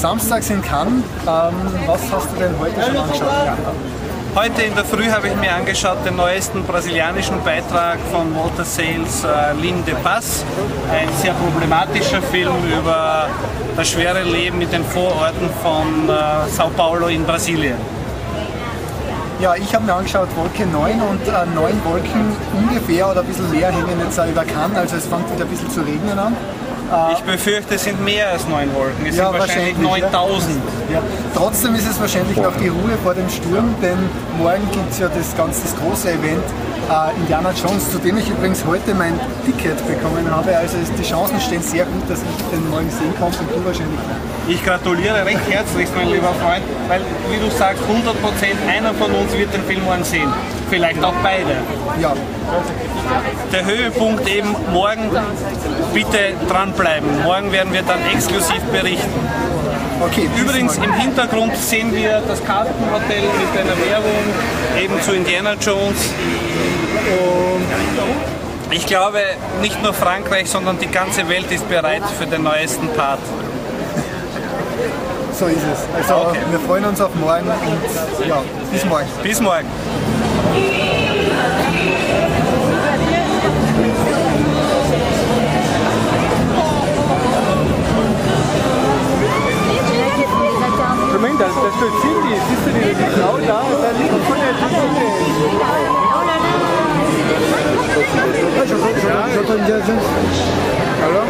samstags in Cannes. Ähm, was hast du denn heute schon angeschaut? Heute in der Früh habe ich mir angeschaut den neuesten brasilianischen Beitrag von Walter Sales äh, Lim de Paz. Ein sehr problematischer Film über das schwere Leben mit den Vororten von äh, Sao Paulo in Brasilien. Ja, ich habe mir angeschaut Wolke 9 und äh, 9 Wolken ungefähr oder ein bisschen mehr hängen jetzt auch über Cannes, also es fängt wieder ein bisschen zu regnen an. Ich befürchte, es sind mehr als neun Wolken. Es Ja, sind wahrscheinlich wahrscheinlich, 9000. Ja. Trotzdem ist es wahrscheinlich noch die Ruhe vor dem Sturm, denn morgen gibt es ja das ganz das große Event äh, Indiana Jones, zu dem ich übrigens heute mein Ticket bekommen habe. Also es, die Chancen stehen sehr gut, dass ich den morgen sehen kann und du wahrscheinlich nicht. Ich gratuliere recht herzlich, mein lieber Freund, weil, wie du sagst, 100% einer von uns wird den Film morgen sehen. Vielleicht auch beide. Ja, Der Höhepunkt eben morgen, bitte dranbleiben. Morgen werden wir dann exklusiv berichten. okay. Übrigens im Hintergrund sehen wir das Kartenhotel mit einer Werbung eben zu Indiana Jones. Und ich glaube, nicht nur Frankreich, sondern die ganze Welt ist bereit für den neuesten Part. So ist es. Also Okay. wir freuen uns auf morgen und ja, bis morgen. Bis morgen. Moment, da, da stolzieren die. Siehst du die, die Frau da? Da liegt von der Hallo?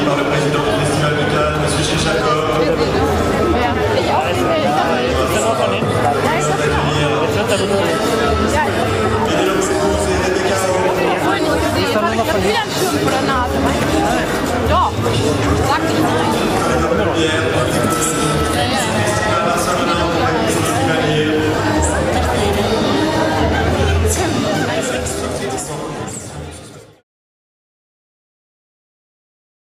mulher.